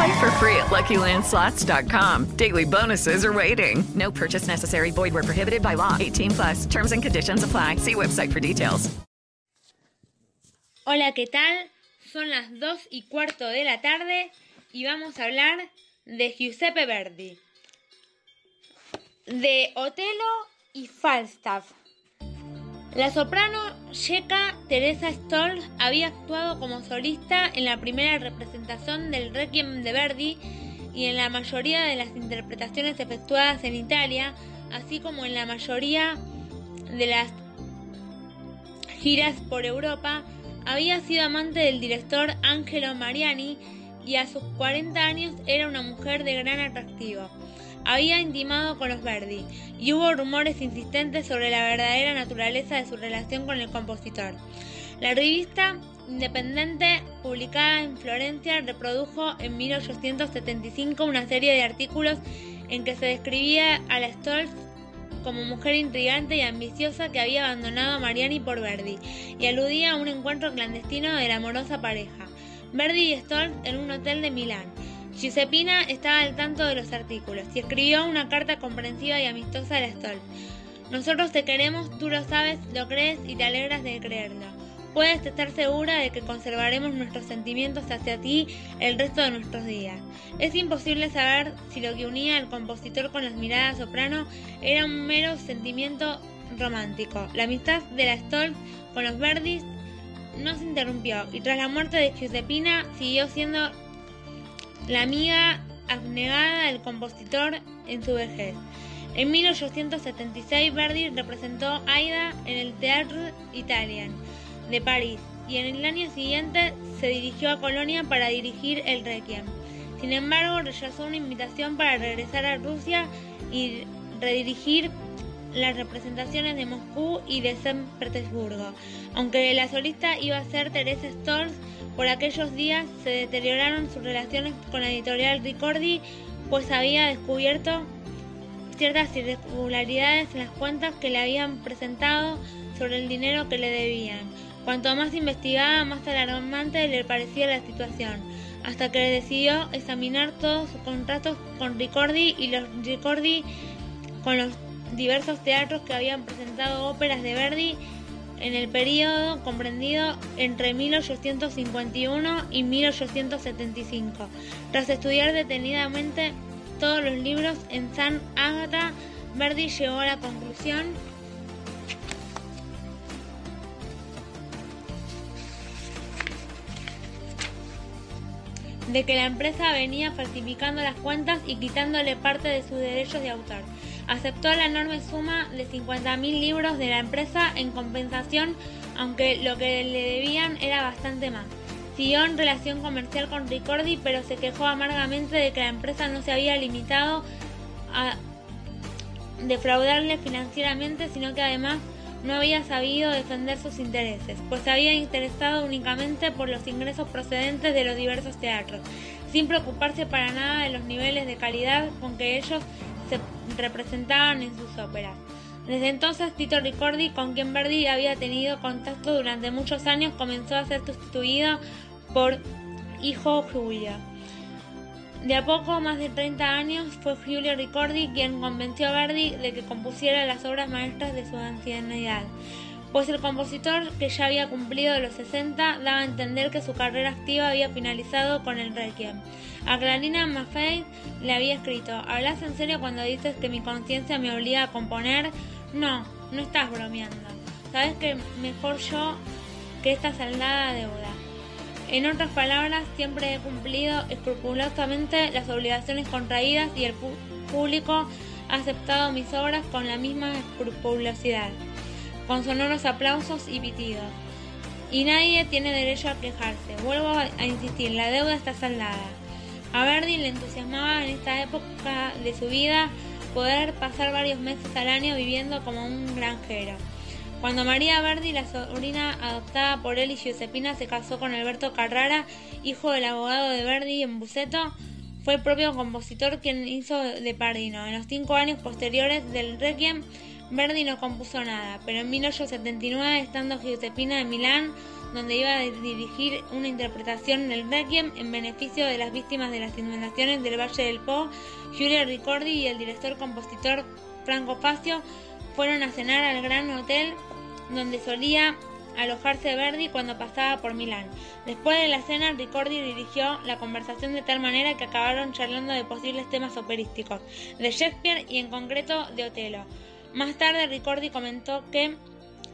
Play for free at LuckyLandSlots.com. Daily bonuses are waiting. No purchase necessary. Void where prohibited by law. 18 plus. Terms and conditions apply. See website for details. Hola, ¿qué tal? Son las 2 y cuarto de la tarde y vamos a hablar de Giuseppe Verdi, de Otelo y Falstaff. La soprano checa Teresa Stoll había actuado como solista en la primera representación del Requiem de Verdi y en la mayoría de las interpretaciones efectuadas en Italia, así como en la mayoría de las giras por Europa. Había sido amante del director Angelo Mariani y a sus 40 años era una mujer de gran atractivo había intimado con los Verdi, y hubo rumores insistentes sobre la verdadera naturaleza de su relación con el compositor. La revista independiente publicada en Florencia reprodujo en 1875 una serie de artículos en que se describía a la Stolz como mujer intrigante y ambiciosa que había abandonado a Mariani por Verdi y aludía a un encuentro clandestino de la amorosa pareja, Verdi y Stolz en un hotel de Milán. Giuseppina estaba al tanto de los artículos y escribió una carta comprensiva y amistosa a la Stoll. Nosotros te queremos, tú lo sabes, lo crees y te alegras de creerlo. Puedes estar segura de que conservaremos nuestros sentimientos hacia ti el resto de nuestros días. Es imposible saber si lo que unía al compositor con las miradas soprano era un mero sentimiento romántico. La amistad de la Stoll con los Verdis no se interrumpió y tras la muerte de Giuseppina siguió siendo la amiga abnegada del compositor en su vejez. En 1876 Verdi representó Aida en el Teatro Italian de París y en el año siguiente se dirigió a Colonia para dirigir el Requiem. Sin embargo, rechazó una invitación para regresar a Rusia y redirigir las representaciones de Moscú y de San Petersburgo. Aunque la solista iba a ser Teresa Stolz, por aquellos días se deterioraron sus relaciones con la editorial Ricordi, pues había descubierto ciertas irregularidades en las cuentas que le habían presentado sobre el dinero que le debían. Cuanto más investigaba, más alarmante le parecía la situación, hasta que decidió examinar todos sus contratos con Ricordi y los Ricordi con los diversos teatros que habían presentado óperas de Verdi en el periodo comprendido entre 1851 y 1875. Tras estudiar detenidamente todos los libros en San Ágata, Verdi llegó a la conclusión de que la empresa venía falsificando las cuentas y quitándole parte de sus derechos de autor aceptó la enorme suma de 50.000 libros de la empresa en compensación, aunque lo que le debían era bastante más. Siguió en relación comercial con Ricordi, pero se quejó amargamente de que la empresa no se había limitado a defraudarle financieramente, sino que además no había sabido defender sus intereses, pues se había interesado únicamente por los ingresos procedentes de los diversos teatros, sin preocuparse para nada de los niveles de calidad con que ellos se representaban en sus óperas. Desde entonces, Tito Ricordi, con quien Verdi había tenido contacto durante muchos años, comenzó a ser sustituido por hijo Julio. De a poco, más de 30 años, fue Giulio Ricordi quien convenció a Verdi de que compusiera las obras maestras de su ancianidad pues el compositor, que ya había cumplido los 60, daba a entender que su carrera activa había finalizado con el Requiem. A Clarina Maffei le había escrito, ¿hablas en serio cuando dices que mi conciencia me obliga a componer? No, no estás bromeando. sabes que mejor yo que esta saldada deuda. En otras palabras, siempre he cumplido escrupulosamente las obligaciones contraídas y el público ha aceptado mis obras con la misma escrupulosidad, con sonoros aplausos y pitidos. Y nadie tiene derecho a quejarse. Vuelvo a insistir, la deuda está saldada. A Verdi le entusiasmaba en esta época de su vida poder pasar varios meses al año viviendo como un granjero. Cuando María Verdi, la sobrina adoptada por él y Giuseppina, se casó con Alberto Carrara, hijo del abogado de Verdi en Buceto, fue el propio compositor quien hizo de Pardino. En los cinco años posteriores del Requiem, Verdi no compuso nada, pero en 1879, estando Giuseppina en Milán, donde iba a dirigir una interpretación del Requiem en beneficio de las víctimas de las inundaciones del Valle del Po, Giulio Ricordi y el director-compositor Franco Facio fueron a cenar al Gran Hotel donde solía alojarse Verdi cuando pasaba por Milán. Después de la cena, Ricordi dirigió la conversación de tal manera que acabaron charlando de posibles temas operísticos, de Shakespeare y en concreto de Otelo. Más tarde, Ricordi comentó que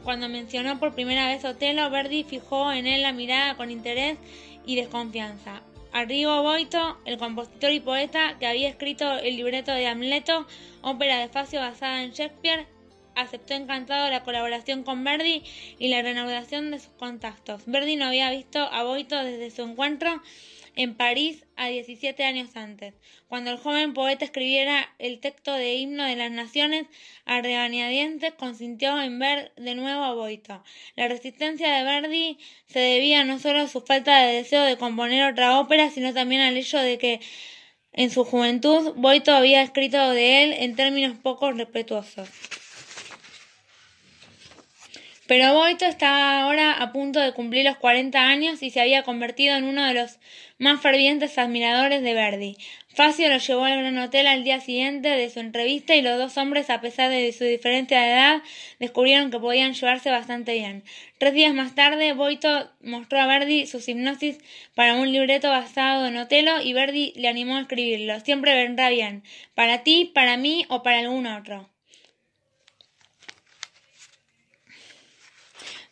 cuando mencionó por primera vez Otelo, Verdi fijó en él la mirada con interés y desconfianza. Arrigo Boito, el compositor y poeta que había escrito el libreto de Hamleto, ópera de Facio basada en Shakespeare, aceptó encantado la colaboración con Verdi y la renovación de sus contactos. Verdi no había visto a Boito desde su encuentro en París a 17 años antes. Cuando el joven poeta escribiera el texto de Himno de las Naciones, a consintió en ver de nuevo a Boito. La resistencia de Verdi se debía no solo a su falta de deseo de componer otra ópera, sino también al hecho de que en su juventud Boito había escrito de él en términos poco respetuosos. Pero Boito estaba ahora a punto de cumplir los 40 años y se había convertido en uno de los más fervientes admiradores de Verdi. Facio lo llevó al Gran Hotel al día siguiente de su entrevista y los dos hombres, a pesar de su diferencia de edad, descubrieron que podían llevarse bastante bien. Tres días más tarde, Boito mostró a Verdi sus hipnosis para un libreto basado en Otelo y Verdi le animó a escribirlo. Siempre vendrá bien, para ti, para mí o para algún otro.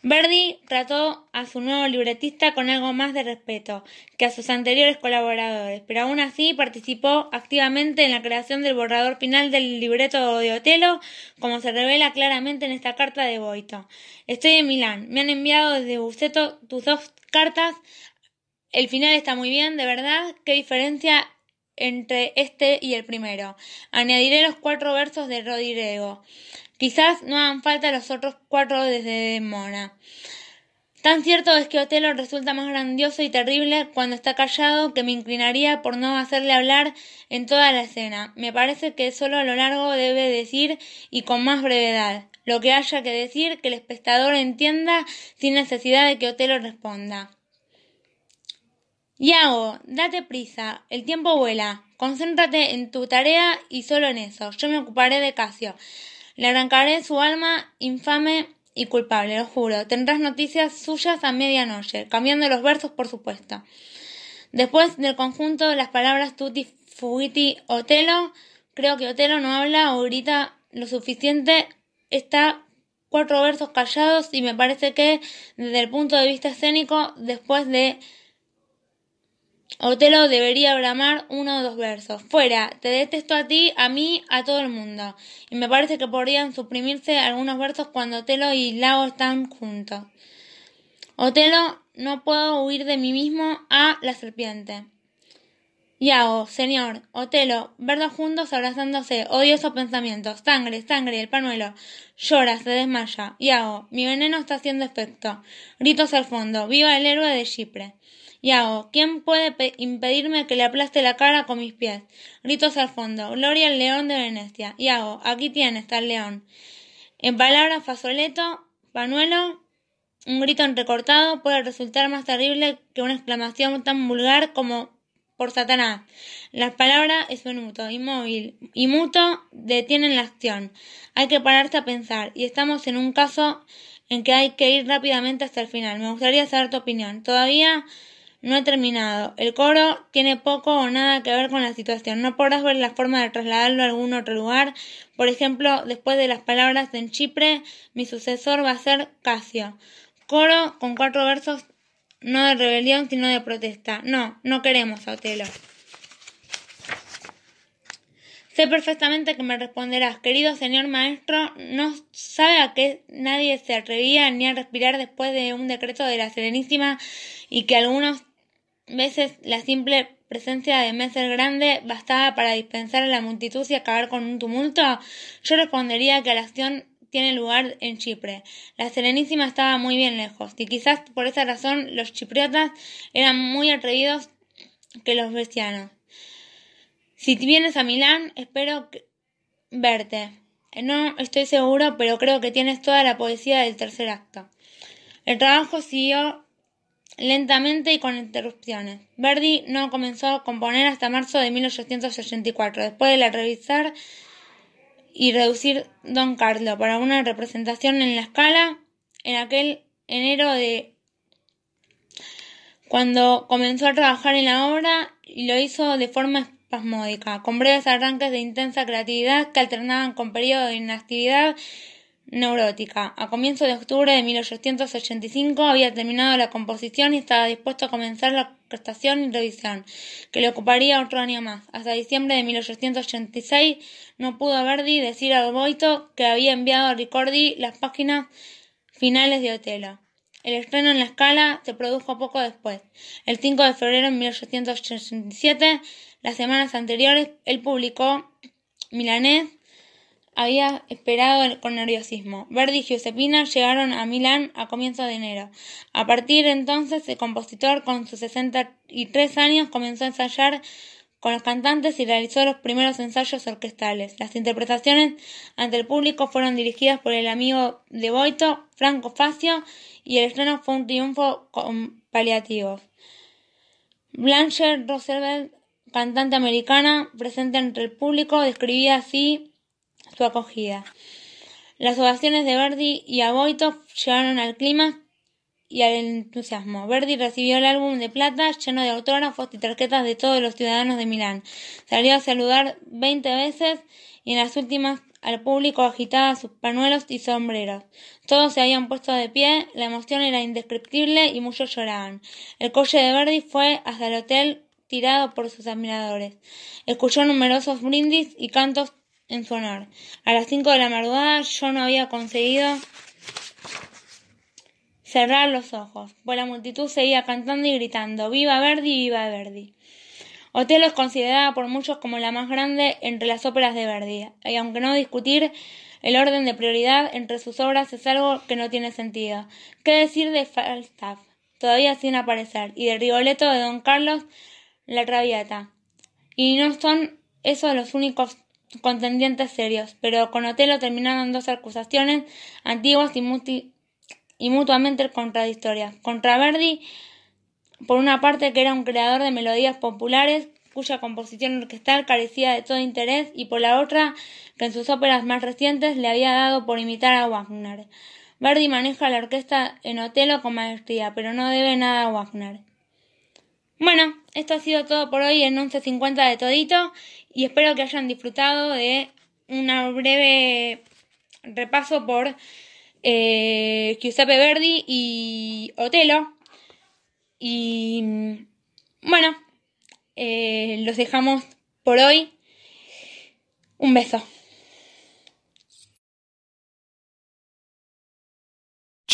Verdi trató a su nuevo libretista con algo más de respeto que a sus anteriores colaboradores, pero aún así participó activamente en la creación del borrador final del libreto de Otelo, como se revela claramente en esta carta de Boito. Estoy en Milán, me han enviado desde Buceto tus dos cartas. El final está muy bien, de verdad, qué diferencia entre este y el primero. Añadiré los cuatro versos de Rodrigo. Quizás no hagan falta los otros cuatro desde Mona. Tan cierto es que Otelo resulta más grandioso y terrible cuando está callado que me inclinaría por no hacerle hablar en toda la escena. Me parece que solo a lo largo debe decir y con más brevedad lo que haya que decir que el espectador entienda sin necesidad de que Otelo responda. Yago, date prisa, el tiempo vuela. Concéntrate en tu tarea y solo en eso. Yo me ocuparé de Casio. Le arrancaré su alma infame y culpable, lo juro. Tendrás noticias suyas a medianoche, cambiando los versos, por supuesto. Después del conjunto de las palabras tutti fugiti Otelo, creo que Otelo no habla o grita lo suficiente. Está cuatro versos callados y me parece que desde el punto de vista escénico, después de Otelo debería bramar uno o dos versos. Fuera, te detesto a ti, a mí, a todo el mundo. Y me parece que podrían suprimirse algunos versos cuando Otelo y Lago están juntos. Otelo, no puedo huir de mí mismo a la serpiente. Yago, señor, Otelo, verlos juntos abrazándose, odiosos pensamientos, sangre, sangre, el panuelo. Llora, se desmaya. Yago, mi veneno está haciendo efecto. Gritos al fondo, viva el héroe de Chipre. Yago, ¿quién puede impedirme que le aplaste la cara con mis pies? Gritos al fondo. Gloria al león de Venecia. Yago, aquí tienes al león. En palabras fasoleto, panuelo, un grito entrecortado puede resultar más terrible que una exclamación tan vulgar como por Satanás. Las palabras es minuto, inmóvil y muto detienen la acción. Hay que pararse a pensar y estamos en un caso en que hay que ir rápidamente hasta el final. Me gustaría saber tu opinión. Todavía No he terminado. El coro tiene poco o nada que ver con la situación. No podrás ver la forma de trasladarlo a algún otro lugar. Por ejemplo, después de las palabras en Chipre, mi sucesor va a ser Casio. Coro con cuatro versos, no de rebelión, sino de protesta. No, no queremos a Otelo. Sé perfectamente que me responderás, querido señor maestro, no sabe a qué nadie se atrevía ni a respirar después de un decreto de la Serenísima y que algunas veces la simple presencia de Messer Grande bastaba para dispensar a la multitud y acabar con un tumulto? Yo respondería que la acción tiene lugar en Chipre. La Serenísima estaba muy bien lejos, y quizás por esa razón los chipriotas eran muy atrevidos que los bestianos. Si vienes a Milán, espero verte. No estoy seguro, pero creo que tienes toda la poesía del tercer acto. El trabajo siguió lentamente y con interrupciones. Verdi no comenzó a componer hasta marzo de 1884, después de la revisar y reducir Don Carlo para una representación en la escala en aquel enero de cuando comenzó a trabajar en la obra y lo hizo de forma con breves arranques de intensa creatividad que alternaban con periodos de inactividad neurótica. A comienzos de octubre de 1885 había terminado la composición y estaba dispuesto a comenzar la prestación y revisión, que le ocuparía otro año más. Hasta diciembre de 1886 no pudo Verdi decir al Boito que había enviado a Ricordi las páginas finales de Otelo. El estreno en la escala se produjo poco después. El 5 de febrero de 1887 las semanas anteriores, él publicó Milanés había esperado con nerviosismo. Verdi y Giuseppina llegaron a Milán a comienzos de enero. A partir de entonces, el compositor, con sus 63 años, comenzó a ensayar con los cantantes y realizó los primeros ensayos orquestales. Las interpretaciones ante el público fueron dirigidas por el amigo de Boito, Franco Facio, y el estreno fue un triunfo con paliativos. Blanche Roosevelt cantante americana presente entre el público, describía así su acogida. Las ovaciones de Verdi y Aboito llegaron al clima y al entusiasmo. Verdi recibió el álbum de plata lleno de autógrafos y tarjetas de todos los ciudadanos de Milán. Salió a saludar veinte veces y en las últimas al público agitaba sus panuelos y sombreros. Todos se habían puesto de pie, la emoción era indescriptible y muchos lloraban. El coche de Verdi fue hasta el hotel tirado por sus admiradores. Escuchó numerosos brindis y cantos en su honor. A las cinco de la madrugada yo no había conseguido cerrar los ojos, pues la multitud seguía cantando y gritando ¡Viva Verdi, viva Verdi! Otelo es considerada por muchos como la más grande entre las óperas de Verdi, y aunque no discutir el orden de prioridad entre sus obras es algo que no tiene sentido. ¿Qué decir de Falstaff? Todavía sin aparecer, y de Rigoletto de Don Carlos la Traviata. Y no son esos los únicos contendientes serios, pero con Otelo terminaron dos acusaciones antiguas y, y mutuamente contradictorias. Contra Verdi, por una parte que era un creador de melodías populares cuya composición orquestal carecía de todo interés, y por la otra que en sus óperas más recientes le había dado por imitar a Wagner. Verdi maneja la orquesta en Otelo con maestría, pero no debe nada a Wagner. Bueno, esto ha sido todo por hoy en 11.50 de todito y espero que hayan disfrutado de una breve repaso por eh, Giuseppe Verdi y Otelo. Y bueno, eh, los dejamos por hoy. Un beso.